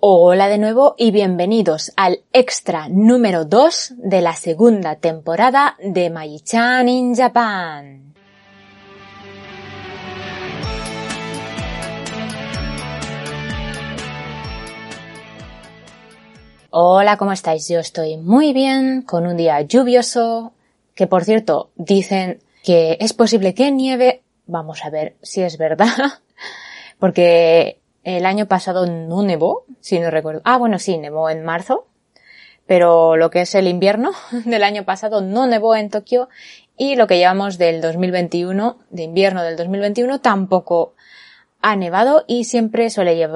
Hola de nuevo y bienvenidos al extra número 2 de la segunda temporada de Maichan in Japan. Hola, ¿cómo estáis? Yo estoy muy bien, con un día lluvioso, que por cierto dicen que es posible que nieve. Vamos a ver si es verdad, porque el año pasado no nevó, si no recuerdo. Ah, bueno, sí, nevó en marzo, pero lo que es el invierno del año pasado no nevó en Tokio y lo que llevamos del 2021, de invierno del 2021, tampoco ha nevado y siempre suele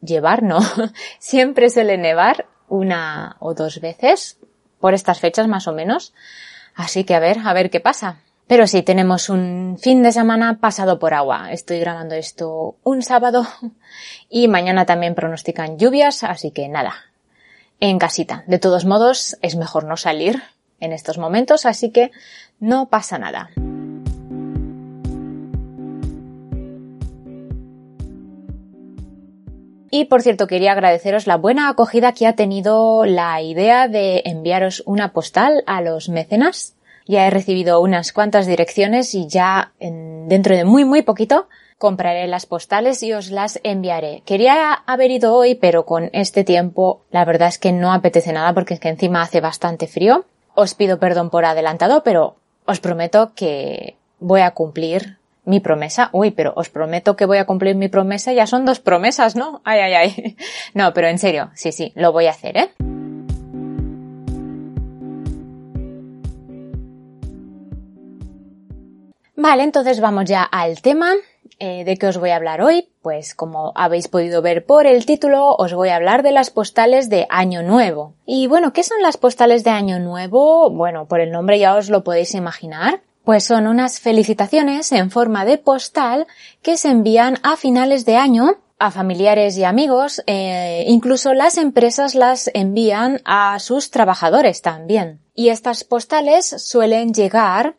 llevar, no, siempre suele nevar una o dos veces por estas fechas más o menos. Así que a ver, a ver qué pasa. Pero sí, tenemos un fin de semana pasado por agua. Estoy grabando esto un sábado y mañana también pronostican lluvias, así que nada, en casita. De todos modos, es mejor no salir en estos momentos, así que no pasa nada. Y por cierto, quería agradeceros la buena acogida que ha tenido la idea de enviaros una postal a los mecenas ya he recibido unas cuantas direcciones y ya dentro de muy muy poquito compraré las postales y os las enviaré. Quería haber ido hoy, pero con este tiempo la verdad es que no apetece nada porque es que encima hace bastante frío. Os pido perdón por adelantado, pero os prometo que voy a cumplir mi promesa. Uy, pero os prometo que voy a cumplir mi promesa. Ya son dos promesas, ¿no? Ay, ay, ay. No, pero en serio, sí, sí, lo voy a hacer, ¿eh? Vale, entonces vamos ya al tema. Eh, ¿De qué os voy a hablar hoy? Pues como habéis podido ver por el título, os voy a hablar de las postales de Año Nuevo. Y bueno, ¿qué son las postales de Año Nuevo? Bueno, por el nombre ya os lo podéis imaginar. Pues son unas felicitaciones en forma de postal que se envían a finales de año a familiares y amigos, eh, incluso las empresas las envían a sus trabajadores también. Y estas postales suelen llegar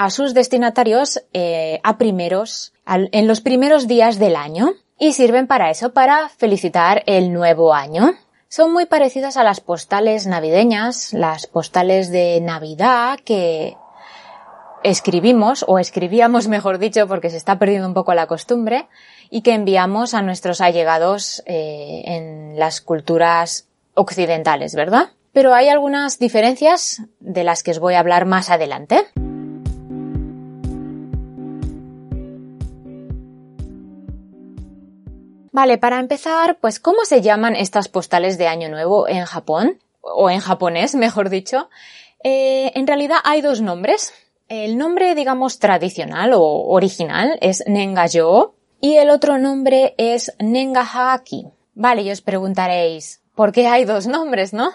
a sus destinatarios eh, a primeros, en los primeros días del año y sirven para eso, para felicitar el nuevo año. Son muy parecidas a las postales navideñas, las postales de Navidad que escribimos o escribíamos mejor dicho porque se está perdiendo un poco la costumbre y que enviamos a nuestros allegados eh, en las culturas occidentales, ¿verdad? Pero hay algunas diferencias de las que os voy a hablar más adelante. Vale, para empezar, pues ¿cómo se llaman estas postales de Año Nuevo en Japón? O en japonés, mejor dicho. Eh, en realidad hay dos nombres. El nombre, digamos, tradicional o original es Nengayo y el otro nombre es Nengahaki. Vale, y os preguntaréis, ¿por qué hay dos nombres, no?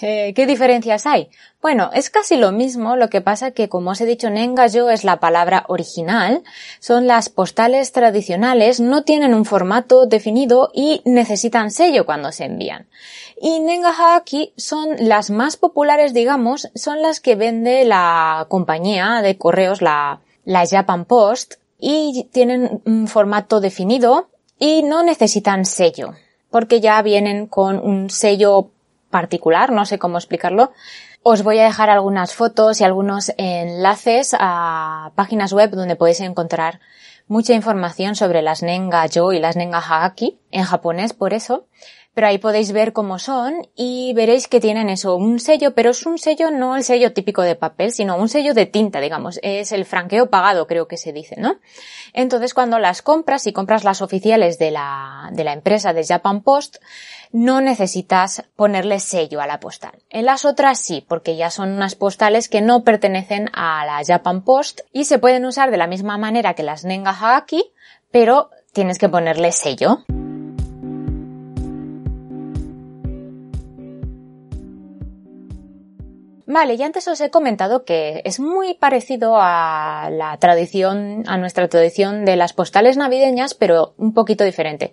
Eh, ¿Qué diferencias hay? Bueno, es casi lo mismo, lo que pasa que como os he dicho, Nengayo es la palabra original, son las postales tradicionales, no tienen un formato definido y necesitan sello cuando se envían. Y Nengahaki son las más populares, digamos, son las que vende la compañía de correos, la, la Japan Post, y tienen un formato definido y no necesitan sello, porque ya vienen con un sello particular, no sé cómo explicarlo. Os voy a dejar algunas fotos y algunos enlaces a páginas web donde podéis encontrar mucha información sobre las Nenga Yo y las Nenga Hagaki, en japonés por eso pero ahí podéis ver cómo son y veréis que tienen eso, un sello, pero es un sello no el sello típico de papel, sino un sello de tinta, digamos, es el franqueo pagado, creo que se dice, ¿no? Entonces cuando las compras, y compras las oficiales de la, de la empresa de Japan Post, no necesitas ponerle sello a la postal. En las otras sí, porque ya son unas postales que no pertenecen a la Japan Post y se pueden usar de la misma manera que las Nenga Hagaki, pero tienes que ponerle sello. Vale, y antes os he comentado que es muy parecido a la tradición, a nuestra tradición de las postales navideñas, pero un poquito diferente.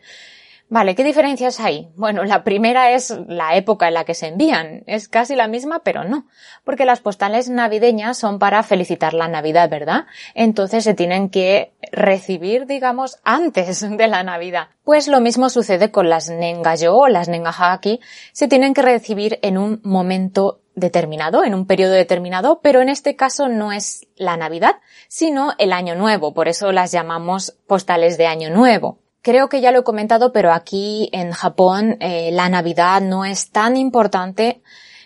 Vale, ¿qué diferencias hay? Bueno, la primera es la época en la que se envían. Es casi la misma, pero no. Porque las postales navideñas son para felicitar la Navidad, ¿verdad? Entonces se tienen que recibir, digamos, antes de la Navidad. Pues lo mismo sucede con las Nengayo o las Nengahaki. Se tienen que recibir en un momento determinado, en un periodo determinado, pero en este caso no es la Navidad, sino el Año Nuevo. Por eso las llamamos postales de Año Nuevo. Creo que ya lo he comentado, pero aquí en Japón eh, la Navidad no es tan importante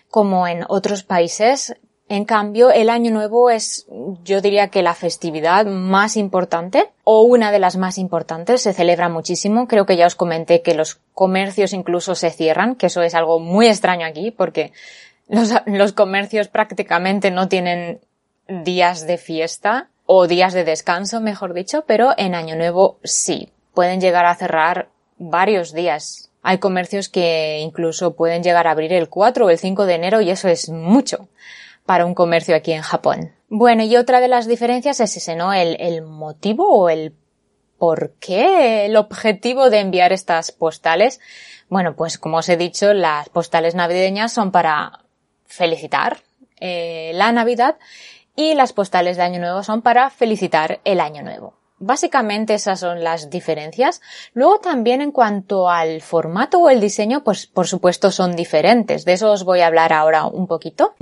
como en otros países. En cambio, el Año Nuevo es, yo diría que la festividad más importante o una de las más importantes. Se celebra muchísimo. Creo que ya os comenté que los comercios incluso se cierran, que eso es algo muy extraño aquí porque los, los comercios prácticamente no tienen días de fiesta o días de descanso, mejor dicho, pero en Año Nuevo sí pueden llegar a cerrar varios días. Hay comercios que incluso pueden llegar a abrir el 4 o el 5 de enero y eso es mucho para un comercio aquí en Japón. Bueno, y otra de las diferencias es ese, ¿no? El, el motivo o el por qué, el objetivo de enviar estas postales. Bueno, pues como os he dicho, las postales navideñas son para felicitar eh, la Navidad y las postales de Año Nuevo son para felicitar el Año Nuevo. Básicamente esas son las diferencias. Luego también en cuanto al formato o el diseño, pues por supuesto son diferentes. De eso os voy a hablar ahora un poquito.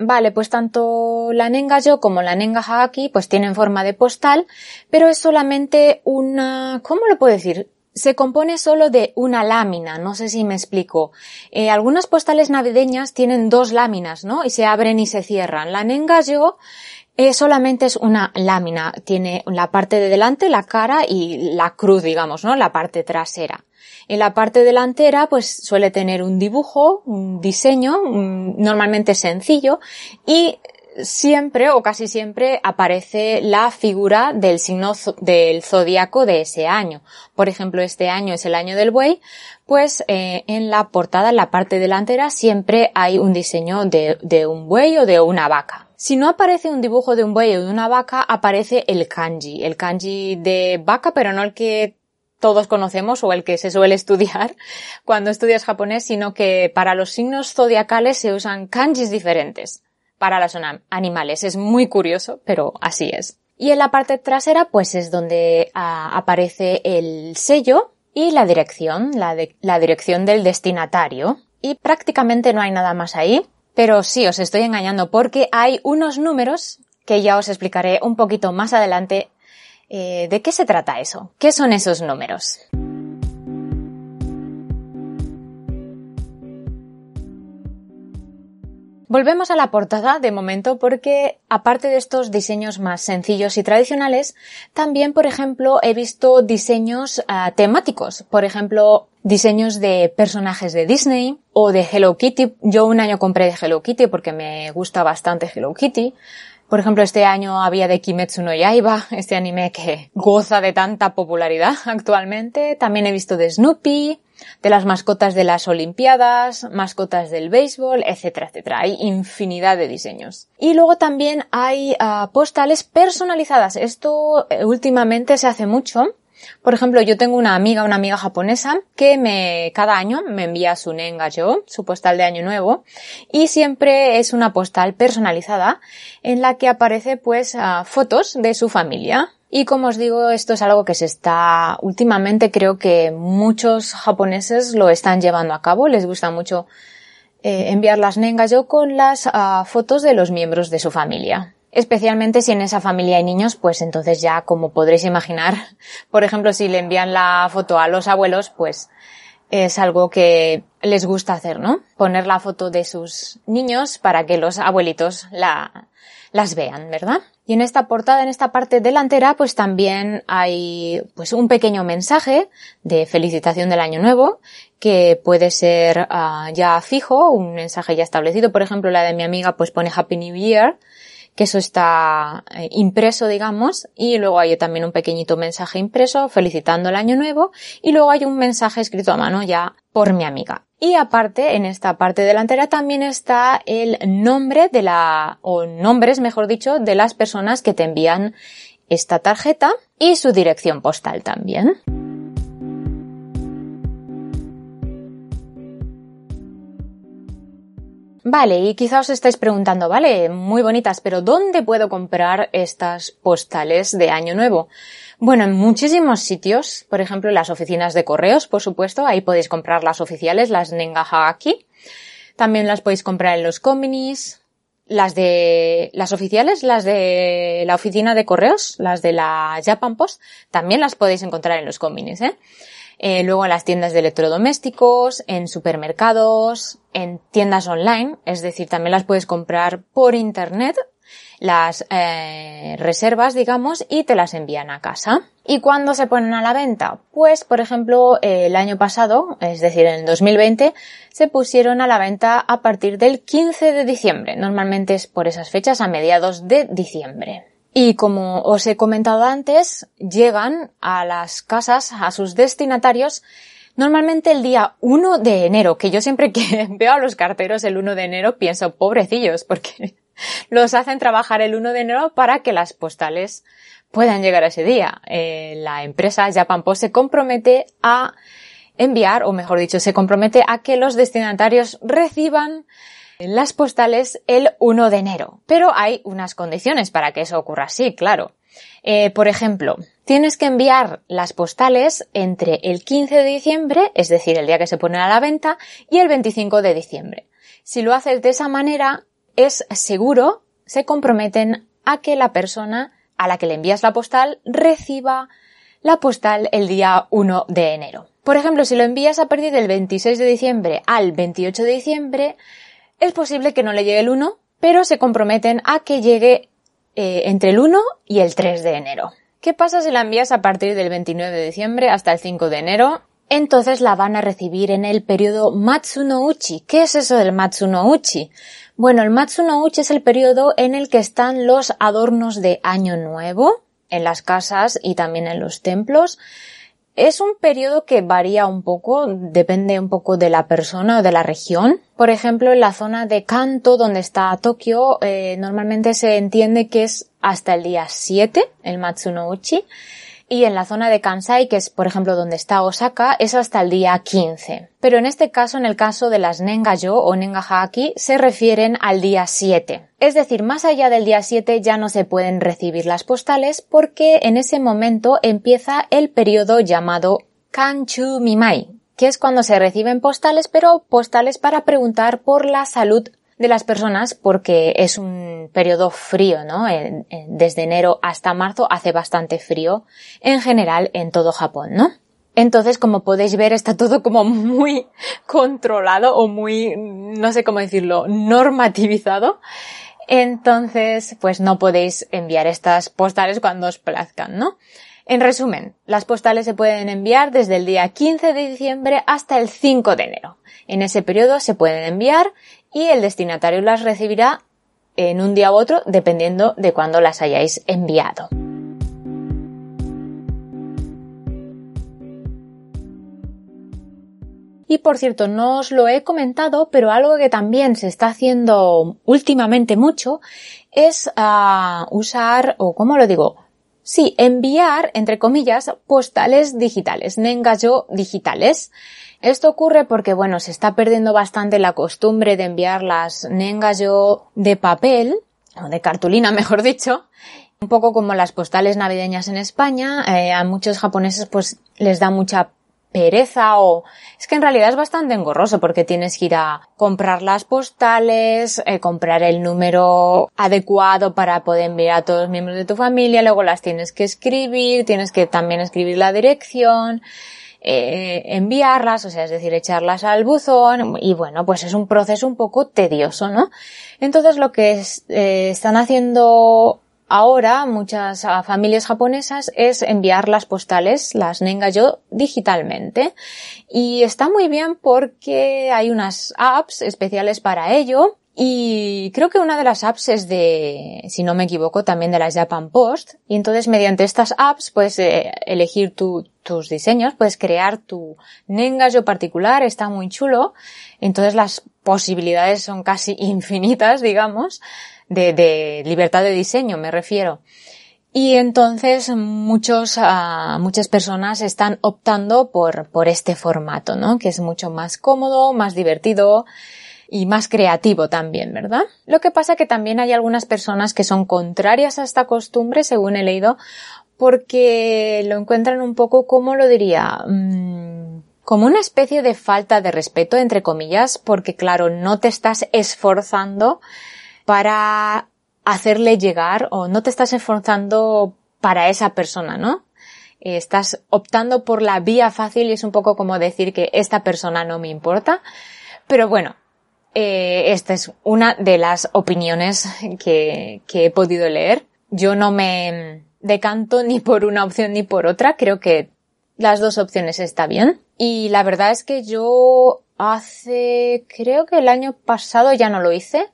Vale, pues tanto la Nengayo como la Nenga Hagaki pues tienen forma de postal, pero es solamente una, ¿cómo lo puedo decir? Se compone solo de una lámina, no sé si me explico. Eh, algunas postales navideñas tienen dos láminas, ¿no? Y se abren y se cierran. La Nengayo eh, solamente es una lámina, tiene la parte de delante, la cara y la cruz, digamos, ¿no? La parte trasera. En la parte delantera, pues suele tener un dibujo, un diseño, normalmente sencillo, y siempre o casi siempre aparece la figura del signo del zodiaco de ese año. Por ejemplo, este año es el año del buey, pues eh, en la portada, en la parte delantera, siempre hay un diseño de, de un buey o de una vaca. Si no aparece un dibujo de un buey o de una vaca, aparece el kanji, el kanji de vaca, pero no el que todos conocemos o el que se suele estudiar cuando estudias japonés, sino que para los signos zodiacales se usan kanjis diferentes para los animales. Es muy curioso, pero así es. Y en la parte trasera, pues es donde ah, aparece el sello y la dirección, la, dirección del destinatario. Y prácticamente no hay nada más ahí, pero sí os estoy engañando porque hay unos números que ya os explicaré un poquito más adelante eh, de qué se trata eso. ¿Qué son esos números? Volvemos a la portada de momento porque, aparte de estos diseños más sencillos y tradicionales, también, por ejemplo, he visto diseños ah, temáticos. Por ejemplo, diseños de personajes de Disney o de Hello Kitty. Yo un año compré de Hello Kitty porque me gusta bastante Hello Kitty. Por ejemplo, este año había de Kimetsu no Yaiba, este anime que goza de tanta popularidad actualmente. También he visto de Snoopy, de las mascotas de las Olimpiadas, mascotas del béisbol, etcétera, etcétera. Hay infinidad de diseños. Y luego también hay ah, postales personalizadas. Esto eh, últimamente se hace mucho. Por ejemplo, yo tengo una amiga, una amiga japonesa, que me, cada año me envía su Nengajo, su postal de año nuevo, y siempre es una postal personalizada en la que aparece pues fotos de su familia. Y como os digo, esto es algo que se está, últimamente creo que muchos japoneses lo están llevando a cabo, les gusta mucho eh, enviar las Nengajo con las fotos de los miembros de su familia. Especialmente si en esa familia hay niños, pues entonces ya, como podréis imaginar, por ejemplo, si le envían la foto a los abuelos, pues es algo que les gusta hacer, ¿no? Poner la foto de sus niños para que los abuelitos la, las vean, ¿verdad? Y en esta portada, en esta parte delantera, pues también hay pues un pequeño mensaje de felicitación del año nuevo que puede ser ah, ya fijo, un mensaje ya establecido. Por ejemplo, la de mi amiga pues pone Happy New Year que eso está eh, impreso, digamos, y luego hay también un pequeñito mensaje impreso felicitando el año nuevo y luego hay un mensaje escrito a mano ya por mi amiga. Y aparte, en esta parte delantera también está el nombre de la, o nombres, mejor dicho, de las personas que te envían esta tarjeta y su dirección postal también. Vale, y quizá os estáis preguntando, vale, muy bonitas, pero ¿dónde puedo comprar estas postales de Año Nuevo? Bueno, en muchísimos sitios, por ejemplo, las oficinas de correos, por supuesto, ahí podéis comprar las oficiales, las Nengahaki. También las podéis comprar en los combinis, las de las oficiales, las de la oficina de correos, las de la Japan Post, también las podéis encontrar en los combinis, ¿eh? Eh, luego en las tiendas de electrodomésticos, en supermercados, en tiendas online, es decir, también las puedes comprar por internet, las eh, reservas, digamos, y te las envían a casa. ¿Y cuándo se ponen a la venta? Pues, por ejemplo, el año pasado, es decir, en el 2020, se pusieron a la venta a partir del 15 de diciembre. Normalmente es por esas fechas, a mediados de diciembre. Y como os he comentado antes, llegan a las casas, a sus destinatarios, normalmente el día 1 de enero, que yo siempre que veo a los carteros el 1 de enero pienso, pobrecillos, porque los hacen trabajar el 1 de enero para que las postales puedan llegar ese día. Eh, la empresa Japan Post se compromete a enviar, o mejor dicho, se compromete a que los destinatarios reciban las postales el 1 de enero. Pero hay unas condiciones para que eso ocurra así, claro. Eh, por ejemplo, tienes que enviar las postales entre el 15 de diciembre, es decir, el día que se ponen a la venta, y el 25 de diciembre. Si lo haces de esa manera, es seguro, se comprometen a que la persona a la que le envías la postal reciba la postal el día 1 de enero. Por ejemplo, si lo envías a partir del 26 de diciembre al 28 de diciembre, es posible que no le llegue el 1, pero se comprometen a que llegue eh, entre el 1 y el 3 de enero. ¿Qué pasa si la envías a partir del 29 de diciembre hasta el 5 de enero? Entonces la van a recibir en el periodo Matsuno Uchi. ¿Qué es eso del Matsuno Uchi? Bueno, el Matsuno Uchi es el periodo en el que están los adornos de Año Nuevo en las casas y también en los templos. Es un periodo que varía un poco, depende un poco de la persona o de la región. Por ejemplo, en la zona de Kanto, donde está Tokio, eh, normalmente se entiende que es hasta el día 7, el Matsuno Uchi y en la zona de Kansai, que es por ejemplo donde está Osaka, es hasta el día 15. Pero en este caso, en el caso de las Nengayo o Nengahaki, se refieren al día 7. Es decir, más allá del día 7 ya no se pueden recibir las postales porque en ese momento empieza el periodo llamado Kanchu Mimai, que es cuando se reciben postales, pero postales para preguntar por la salud de las personas porque es un periodo frío, ¿no? desde enero hasta marzo hace bastante frío en general en todo Japón, ¿no? Entonces, como podéis ver, está todo como muy controlado o muy, no sé cómo decirlo, normativizado. Entonces, pues no podéis enviar estas postales cuando os plazcan, ¿no? En resumen, las postales se pueden enviar desde el día 15 de diciembre hasta el 5 de enero. En ese periodo se pueden enviar y el destinatario las recibirá en un día u otro dependiendo de cuándo las hayáis enviado. Y por cierto, no os lo he comentado, pero algo que también se está haciendo últimamente mucho es ah, usar, o cómo lo digo, sí, enviar, entre comillas, postales digitales, nengayo digitales. Esto ocurre porque, bueno, se está perdiendo bastante la costumbre de enviar las nengayo de papel, o de cartulina, mejor dicho, un poco como las postales navideñas en España, eh, a muchos japoneses pues les da mucha pereza o es que en realidad es bastante engorroso porque tienes que ir a comprar las postales, eh, comprar el número adecuado para poder enviar a todos los miembros de tu familia, luego las tienes que escribir, tienes que también escribir la dirección, eh, enviarlas, o sea, es decir, echarlas al buzón y bueno, pues es un proceso un poco tedioso, ¿no? Entonces lo que eh, están haciendo ahora muchas ah, familias japonesas es enviar las postales, las Nengayo, digitalmente. Y está muy bien porque hay unas apps especiales para ello Y creo que una de las apps es de, si no me equivoco, también de la Japan Post. Y entonces mediante estas apps puedes eh, elegir tus diseños, puedes crear tu Nengayo particular, está muy chulo. Entonces las posibilidades son casi infinitas, digamos, de, de libertad de diseño, me refiero. Y entonces muchos, uh, muchas personas están optando por, por este formato, ¿no? Que es mucho más cómodo, más divertido, y más creativo también, ¿verdad? Lo que pasa que también hay algunas personas que son contrarias a esta costumbre, según he leído, porque lo encuentran un poco, ¿cómo lo diría? Mm, como una especie de falta de respeto, entre comillas, porque claro, no te estás esforzando para hacerle llegar o no te estás esforzando para esa persona, ¿no? Estás optando por la vía fácil y es un poco como decir que esta persona no me importa. Pero bueno, eh, esta es una de las opiniones que, que he podido leer. Yo no me decanto ni por una opción ni por otra. Creo que las dos opciones está bien. Y la verdad es que yo hace, creo que el año pasado ya no lo hice,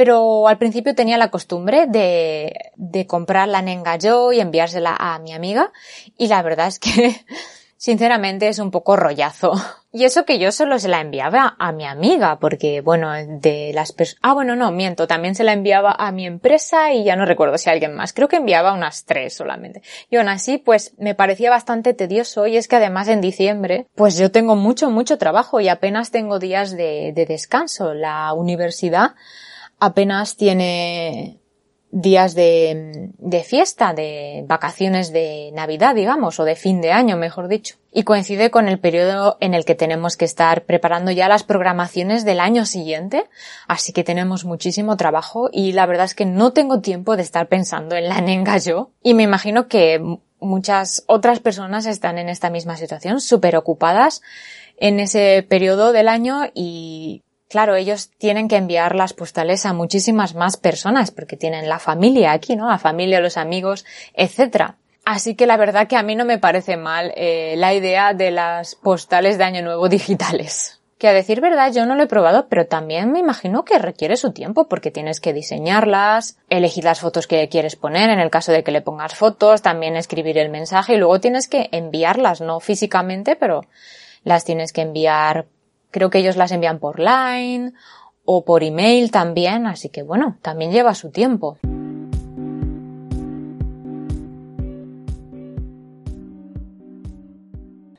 pero al principio tenía la costumbre de, de comprar la Nenga yo y enviársela a mi amiga. Y la verdad es que sinceramente es un poco rollazo. Y eso que yo solo se la enviaba a mi amiga, porque bueno, de las personas... Ah, bueno, no, miento, también se la enviaba a mi empresa y ya no recuerdo si a alguien más. Creo que enviaba unas tres solamente. Y aún así, pues me parecía bastante tedioso y es que además en diciembre, pues yo tengo mucho, mucho trabajo y apenas tengo días de descanso. La universidad apenas tiene días de, fiesta, de vacaciones de Navidad, digamos, o de fin de año, mejor dicho. Y coincide con el periodo en el que tenemos que estar preparando ya las programaciones del año siguiente, así que tenemos muchísimo trabajo y la verdad es que no tengo tiempo de estar pensando en la nenga yo. Y me imagino que muchas otras personas están en esta misma situación, súper ocupadas en ese periodo del año y claro, ellos tienen que enviar las postales a muchísimas más personas porque tienen la familia aquí, ¿no? La familia, los amigos, etcétera. Así que la verdad que a mí no me parece mal eh, la idea de las postales de Año Nuevo digitales. Que a decir verdad yo no lo he probado, pero también me imagino que requiere su tiempo porque tienes que diseñarlas, elegir las fotos que quieres poner en el caso de que le pongas fotos, también escribir el mensaje y luego tienes que enviarlas, no físicamente, pero las tienes que enviar Creo que ellos las envían por Line o por email también, así que bueno, también lleva su tiempo.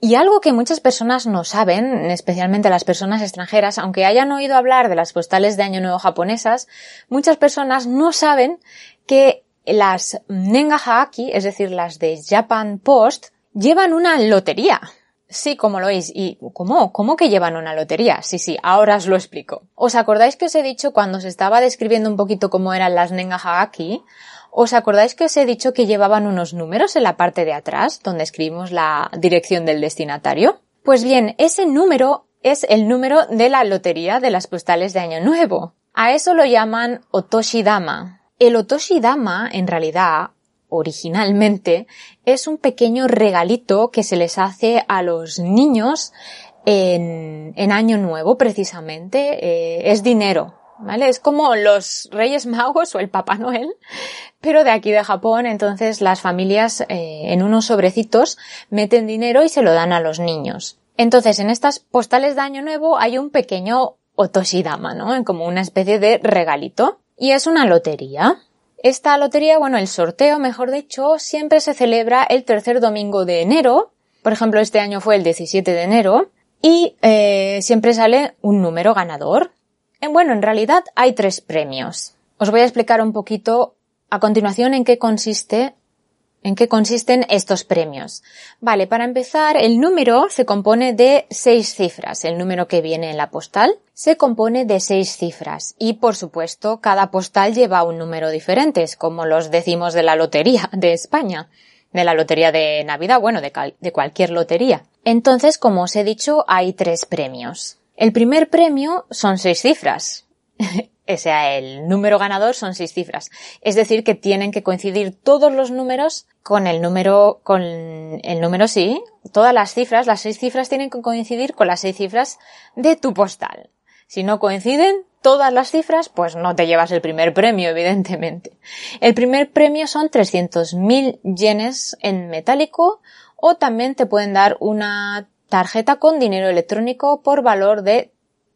Y algo que muchas personas no saben, especialmente las personas extranjeras, aunque hayan oído hablar de las postales de Año Nuevo japonesas, muchas personas no saben que las Nenga Haaki, es decir, las de Japan Post, llevan una lotería. Sí, como lo oís. ¿Y cómo? ¿Cómo que llevan una lotería? Sí, sí, ahora os lo explico. ¿Os acordáis que os he dicho cuando se estaba describiendo un poquito cómo eran las Nenga Hagaki? ¿Os acordáis que os he dicho que llevaban unos números en la parte de atrás, donde escribimos la dirección del destinatario? Pues bien, ese número es el número de la lotería de las postales de Año Nuevo. A eso lo llaman Otoshidama. El Otoshidama, en realidad, originalmente es un pequeño regalito que se les hace a los niños en, en Año Nuevo precisamente. Eh, es dinero, ¿vale? Es como los Reyes Magos o el Papá Noel, pero de aquí de Japón. Entonces las familias eh, en unos sobrecitos meten dinero y se lo dan a los niños. Entonces en estas postales de Año Nuevo hay un pequeño otoshidama, ¿no? Como una especie de regalito. Y es una lotería. Esta lotería, bueno, el sorteo, mejor dicho, siempre se celebra el tercer domingo de enero. Por ejemplo, este año fue el 17 de enero. Y eh, siempre sale un número ganador. Eh, bueno, en realidad hay tres premios. Os voy a explicar un poquito a continuación en qué consiste ¿En qué consisten estos premios? Vale, para empezar, el número se compone de seis cifras. El número que viene en la postal se compone de seis cifras. Y, por supuesto, cada postal lleva un número diferente, como los decimos de la lotería de España. De la lotería de Navidad, bueno, de, de cualquier lotería. Entonces, como os he dicho, hay tres premios. El primer premio son seis cifras. o sea, el número ganador son seis cifras. Es decir, que tienen que coincidir todos los números con el número, con el número sí, todas las cifras, las seis cifras tienen que coincidir con las seis cifras de tu postal. Si no coinciden todas las cifras, pues no te llevas el primer premio, evidentemente. El primer premio son 300.000 yenes en metálico o también te pueden dar una tarjeta con dinero electrónico por valor de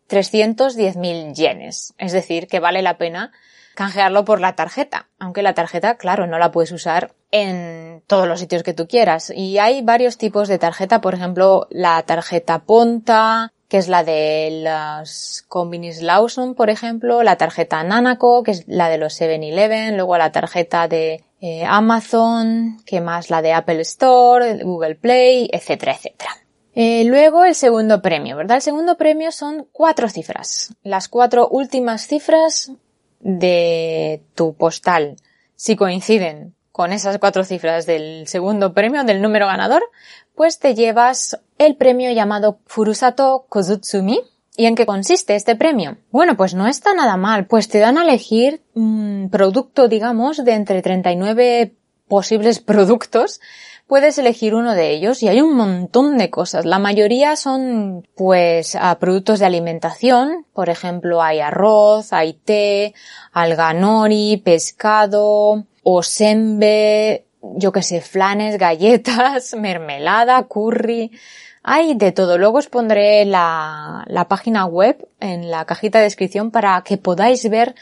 310.000 yenes. Es decir, que vale la pena canjearlo por la tarjeta. Aunque la tarjeta, claro, no la puedes usar en todos los sitios que tú quieras. Y hay varios tipos de tarjeta, por ejemplo, la tarjeta Ponta, que es la de los Combinis Lawson, por ejemplo, la tarjeta Nanaco, que es la de los 7-Eleven, luego la tarjeta de eh, Amazon, que más la de Apple Store, Google Play, etcétera, etcétera. Eh, luego el segundo premio, ¿verdad? El segundo premio son cuatro cifras. Las cuatro últimas cifras de tu postal. Si coinciden con esas cuatro cifras del segundo premio, del número ganador, pues te llevas el premio llamado Furusato Kozutsumi. ¿Y en qué consiste este premio? Bueno, pues no está nada mal, pues te dan a elegir un producto, digamos, de entre 39 posibles productos puedes elegir uno de ellos y hay un montón de cosas. La mayoría son pues productos de alimentación, por ejemplo hay arroz, hay té, alganori, pescado, osembe, yo que sé, flanes, galletas, mermelada, curry, hay de todo. Luego os pondré la, la página web en la cajita de descripción para que podáis ver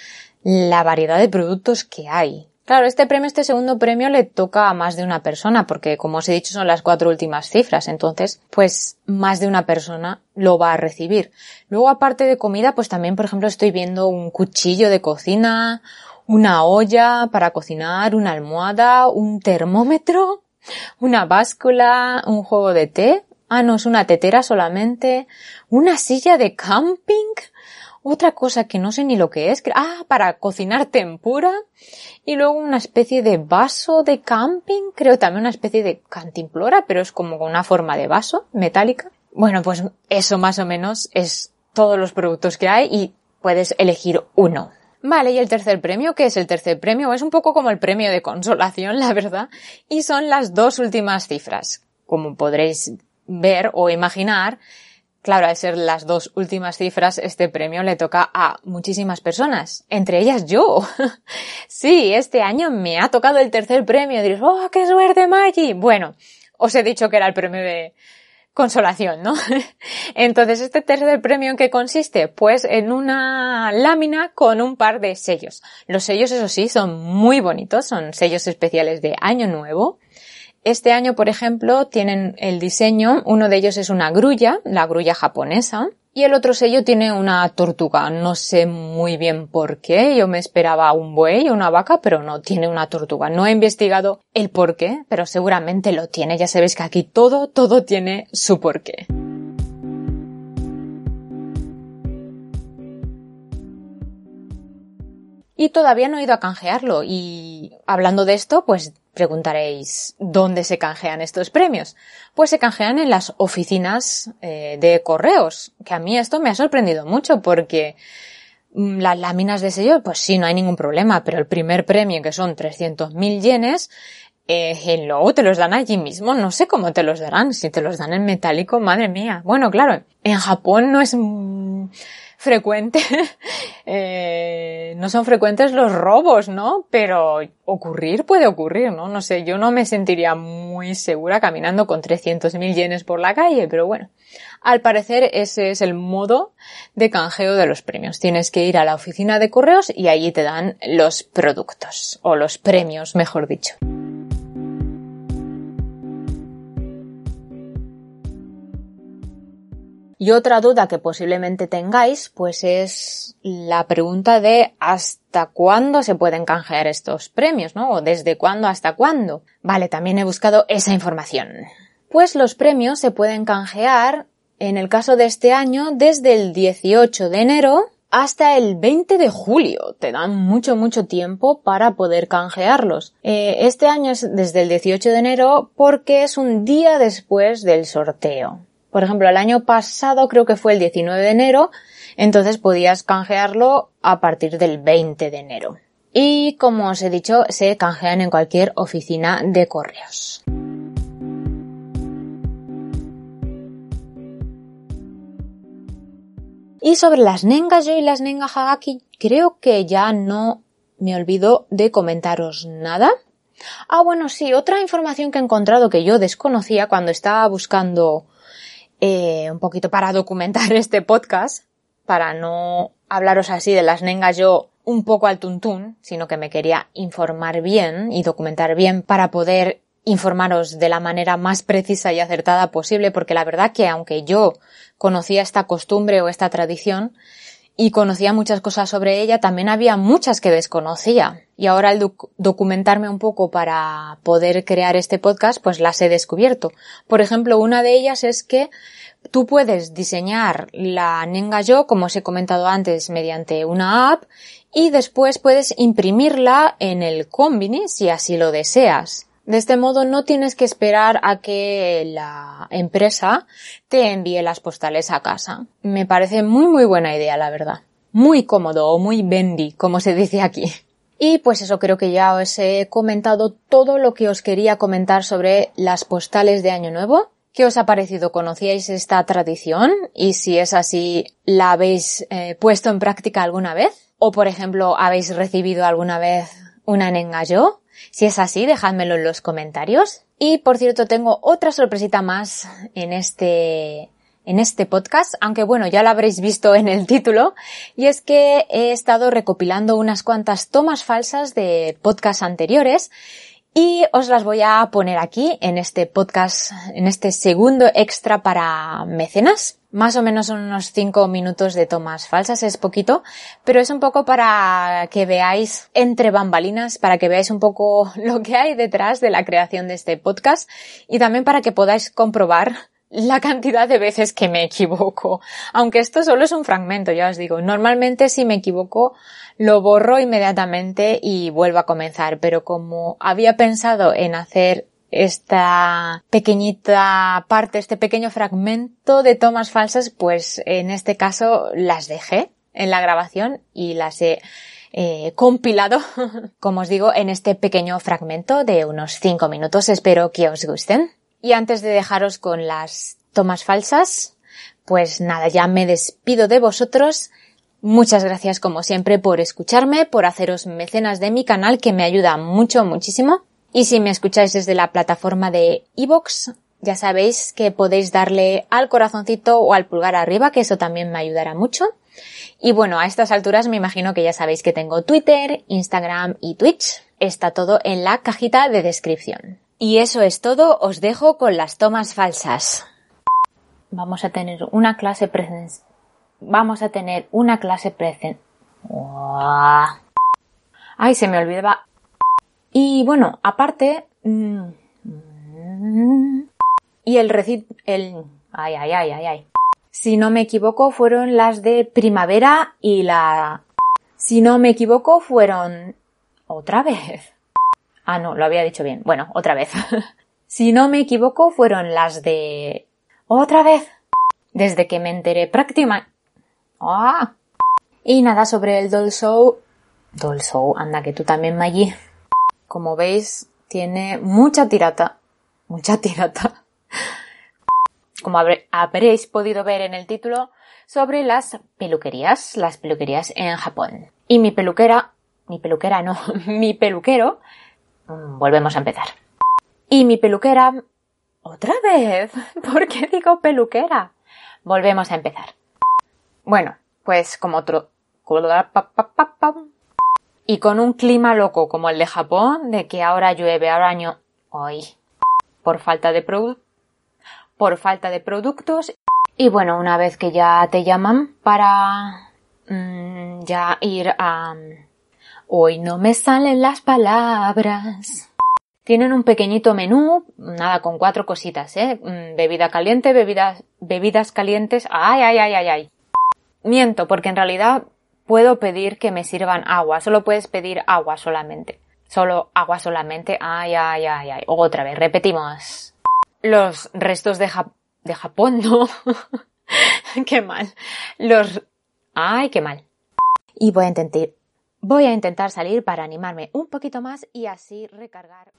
la variedad de productos que hay. Claro, este premio, este segundo premio le toca a más de una persona, porque como os he dicho son las cuatro últimas cifras, entonces, pues más de una persona lo va a recibir. Luego, aparte de comida, pues también, por ejemplo, estoy viendo un cuchillo de cocina, una olla para cocinar, una almohada, un termómetro, una báscula, un juego de té. Ah, no, es una tetera solamente, una silla de camping, otra cosa que no sé ni lo que es, ah, para cocinar tempura, y luego una especie de vaso de camping, creo también una especie de cantimplora, pero es como una forma de vaso metálica. Bueno, pues eso más o menos es todos los productos que hay y puedes elegir uno. Vale, y el tercer premio, ¿qué es el tercer premio? Es un poco como el premio de consolación, la verdad, y son las dos últimas cifras. Como podréis ver o imaginar, Claro, al ser las dos últimas cifras, este premio le toca a muchísimas personas, entre ellas yo. sí, este año me ha tocado el tercer premio. Diréis, ¡oh, qué suerte, Maggie! Bueno, os he dicho que era el premio de consolación, ¿no? Entonces, ¿este tercer premio en qué consiste? Pues en una lámina con un par de sellos. Los sellos, eso sí, son muy bonitos, son sellos especiales de Año Nuevo. Este año, por ejemplo, tienen el diseño, uno de ellos es una grulla, la grulla japonesa, y el otro sello tiene una tortuga. No sé muy bien por qué. Yo me esperaba un buey o una vaca, pero no tiene una tortuga. No he investigado el por qué, pero seguramente lo tiene. Ya sabéis que aquí todo, todo tiene su porqué. Y todavía no he ido a canjearlo. Y hablando de esto, pues Preguntaréis, ¿dónde se canjean estos premios? Pues se canjean en las oficinas eh, de correos, que a mí esto me ha sorprendido mucho porque mm, las láminas de sello, pues sí, no hay ningún problema, pero el primer premio, que son 300.000 yenes, eh, luego te los dan allí mismo, no sé cómo te los darán, si te los dan en metálico, madre mía. Bueno, claro, en Japón no es frecuente, eh, no son frecuentes los robos, ¿no? Pero ocurrir puede ocurrir, ¿no? No sé, yo no me sentiría muy segura caminando con 300.000 yenes por la calle, pero bueno. Al parecer ese es el modo de canjeo de los premios. Tienes que ir a la oficina de correos y allí te dan los productos, o los premios, mejor dicho. Y otra duda que posiblemente tengáis, pues es la pregunta de hasta cuándo se pueden canjear estos premios, ¿no? O desde cuándo hasta cuándo. Vale, también he buscado esa información. Pues los premios se pueden canjear, en el caso de este año, desde el 18 de enero hasta el 20 de julio. Te dan mucho, mucho tiempo para poder canjearlos. Eh, este año es desde el 18 de enero porque es un día después del sorteo. Por ejemplo, el año pasado creo que fue el 19 de enero, entonces podías canjearlo a partir del 20 de enero. Y como os he dicho, se canjean en cualquier oficina de correos. Y sobre las Nengayo y las Nenga Hagaki, creo que ya no me olvido de comentaros nada. Ah, bueno, sí, otra información que he encontrado que yo desconocía cuando estaba buscando eh, un poquito para documentar este podcast, para no hablaros así de las nengas yo un poco al tuntún, sino que me quería informar bien y documentar bien para poder informaros de la manera más precisa y acertada posible, porque la verdad que aunque yo conocía esta costumbre o esta tradición, y conocía muchas cosas sobre ella, también había muchas que desconocía. Y ahora al documentarme un poco para poder crear este podcast, pues las he descubierto. Por ejemplo, una de ellas es que tú puedes diseñar la Nengayo, como os he comentado antes, mediante una app y después puedes imprimirla en el Combini si así lo deseas. De este modo no tienes que esperar a que la empresa te envíe las postales a casa. Me parece muy muy buena idea, la verdad. Muy cómodo o muy bendy, como se dice aquí. Y pues eso creo que ya os he comentado todo lo que os quería comentar sobre las postales de Año Nuevo. ¿Qué os ha parecido? ¿Conocíais esta tradición? Y si es así, ¿la habéis eh, puesto en práctica alguna vez? ¿O por ejemplo, habéis recibido alguna vez una nengayo? Si es así, dejádmelo en los comentarios. Y por cierto, tengo otra sorpresita más en este en este podcast, aunque bueno, ya lo habréis visto en el título, y es que he estado recopilando unas cuantas tomas falsas de podcasts anteriores y os las voy a poner aquí en este podcast, en este segundo extra para mecenas. Más o menos son unos 5 minutos de tomas falsas, es poquito, pero es un poco para que veáis entre bambalinas, para que veáis un poco lo que hay detrás de la creación de este podcast y también para que podáis comprobar la cantidad de veces que me equivoco. Aunque esto solo es un fragmento, ya os digo. Normalmente si me equivoco lo borro inmediatamente y vuelvo a comenzar, pero como había pensado en hacer esta pequeñita parte, este pequeño fragmento de tomas falsas, pues en este caso las dejé en la grabación y las he eh, compilado, como os digo, en este pequeño fragmento de unos 5 minutos. Espero que os gusten. Y antes de dejaros con las tomas falsas, pues nada, ya me despido de vosotros. Muchas gracias como siempre por escucharme, por haceros mecenas de mi canal que me ayuda mucho, muchísimo. Y si me escucháis desde la plataforma de iVoox, ya sabéis que podéis darle al corazoncito o al pulgar arriba, que eso también me ayudará mucho. Y bueno, a estas alturas me imagino que ya sabéis que tengo Twitter, Instagram y Twitch. Está todo en la cajita de descripción. Y eso es todo, os dejo con las tomas falsas. Vamos a tener una clase presencial. Vamos a tener una clase presencial. Ay, se me olvidaba. Y bueno, aparte. Mm, y el recit. El. Ay, ay, ay, ay, ay. Si no me equivoco, fueron las de primavera y la. Si no me equivoco, fueron. Otra vez. Ah, no, lo había dicho bien. Bueno, otra vez. si no me equivoco, fueron las de... Otra vez. Desde que me enteré prácticamente... ¡Ah! Y nada sobre el Doll Show. Doll Show, anda que tú también, Maggie. Como veis, tiene mucha tirata. Mucha tirata. Como habréis podido ver en el título, sobre las peluquerías, las peluquerías en Japón. Y mi peluquera, mi peluquera no, mi peluquero Mm, volvemos a empezar. Y mi peluquera... ¿Otra vez? ¿Por qué digo peluquera? Volvemos a empezar. Bueno, pues como otro... Y con un clima loco como el de Japón, de que ahora llueve, ahora año... Hoy. Por falta de produ... Por falta de productos. Y bueno, una vez que ya te llaman para... Mm, ya ir a... Hoy no me salen las palabras. Tienen un pequeñito menú, nada, con cuatro cositas, ¿eh? Mm, bebida caliente, bebidas, bebidas calientes. Ay, ay, ay, ay, ay. Miento, porque en realidad puedo pedir que me sirvan agua. Solo puedes pedir agua solamente. Solo agua solamente. Ay, ay, ay, ay. Otra vez, repetimos. Los restos de, Japón, no. qué mal. Los... Ay, qué mal. Y voy a intentar, Voy a intentar salir para animarme un poquito más y así recargar.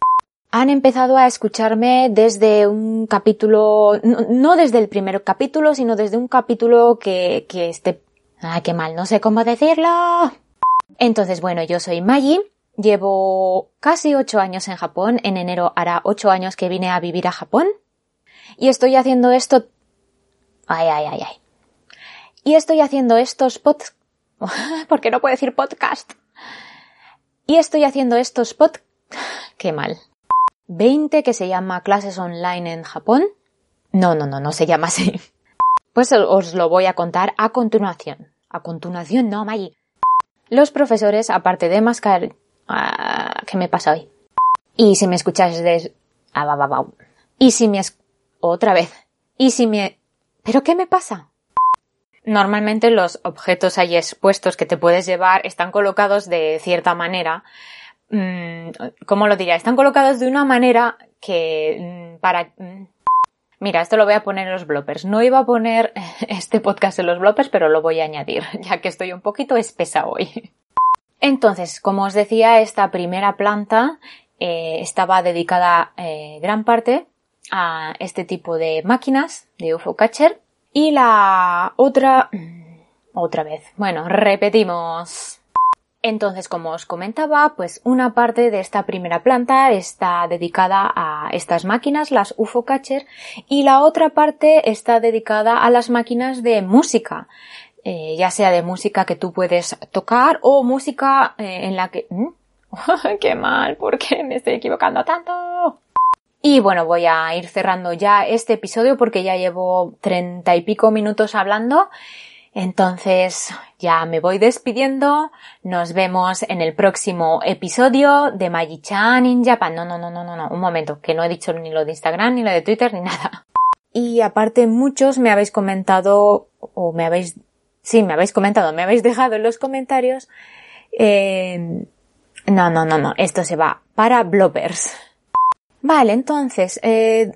Han empezado a escucharme desde un capítulo, no, desde el primer capítulo, sino desde un capítulo que, que este Ah, qué mal, no sé cómo decirlo. Entonces, bueno, yo soy Maggie. Llevo casi ocho años en Japón. En enero hará ocho años que vine a vivir a Japón. Y estoy haciendo esto. Ay, ay, ay, ay. Y estoy haciendo estos pod... porque no puedo decir podcast. Y estoy haciendo estos pod... Qué mal. 20 que se llama clases online en Japón. No, no, no, no se llama así. Pues os lo voy a contar a continuación. A continuación, no, Maggie. Los profesores, aparte de mascar... Ah, ¿Qué me pasa hoy? Y si me escuchas de... Ah, y si me... Otra vez. Y si me... ¿Pero qué me pasa? Normalmente los objetos ahí expuestos que te puedes llevar están colocados de cierta manera. Mm, ¿Cómo lo diría? Están colocados de una manera que mm, para... Mira, esto lo voy a poner en los bloppers. No iba a poner este podcast en los bloppers, pero lo voy a añadir, ya que estoy un poquito espesa hoy. Entonces, como os decía, esta primera planta eh, estaba dedicada eh, gran parte a este tipo de máquinas de UFO Catcher y la otra... Otra vez. Bueno, repetimos. Entonces, como os comentaba, pues una parte de esta primera planta está dedicada a estas máquinas, las UFO Catcher, y la otra parte está dedicada a las máquinas de música, eh, ya sea de música que tú puedes tocar o música eh, en la que... ¿Mm? ¡Qué mal! ¿Por qué me estoy equivocando tanto? Y bueno, voy a ir cerrando ya este episodio porque ya llevo treinta y pico minutos hablando. Entonces ya me voy despidiendo. Nos vemos en el próximo episodio de Magi-chan in Japan. No, no, no, no, no, no. Un momento, que no he dicho ni lo de Instagram, ni lo de Twitter, ni nada. Y aparte muchos me habéis comentado, o me habéis, sí, me habéis comentado, me habéis dejado en los comentarios, eh, no, no, no, no, esto se va para bloopers. Vale, entonces, eh,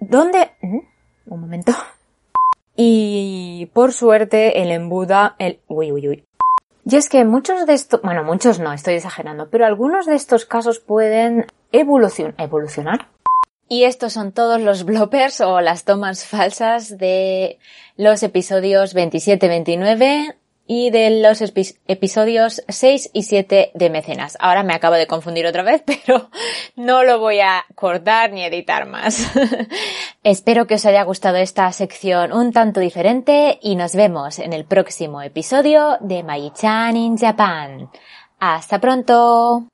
¿dónde? ¿Mm? Un momento. Y por suerte el embuda, el... Uy, uy, uy. Y es que muchos de estos, bueno, muchos no, estoy exagerando, pero algunos de estos casos pueden evolucionar. Y estos son todos los bloopers o las tomas falsas de los episodios 27-29 y de los episodios 6 y 7 de Mecenas. Ahora me acabo de confundir otra vez, pero no lo voy a cortar ni editar más. Espero que os haya gustado esta sección un tanto diferente y nos vemos en el próximo episodio de Mai-chan in Japan. ¡Hasta pronto!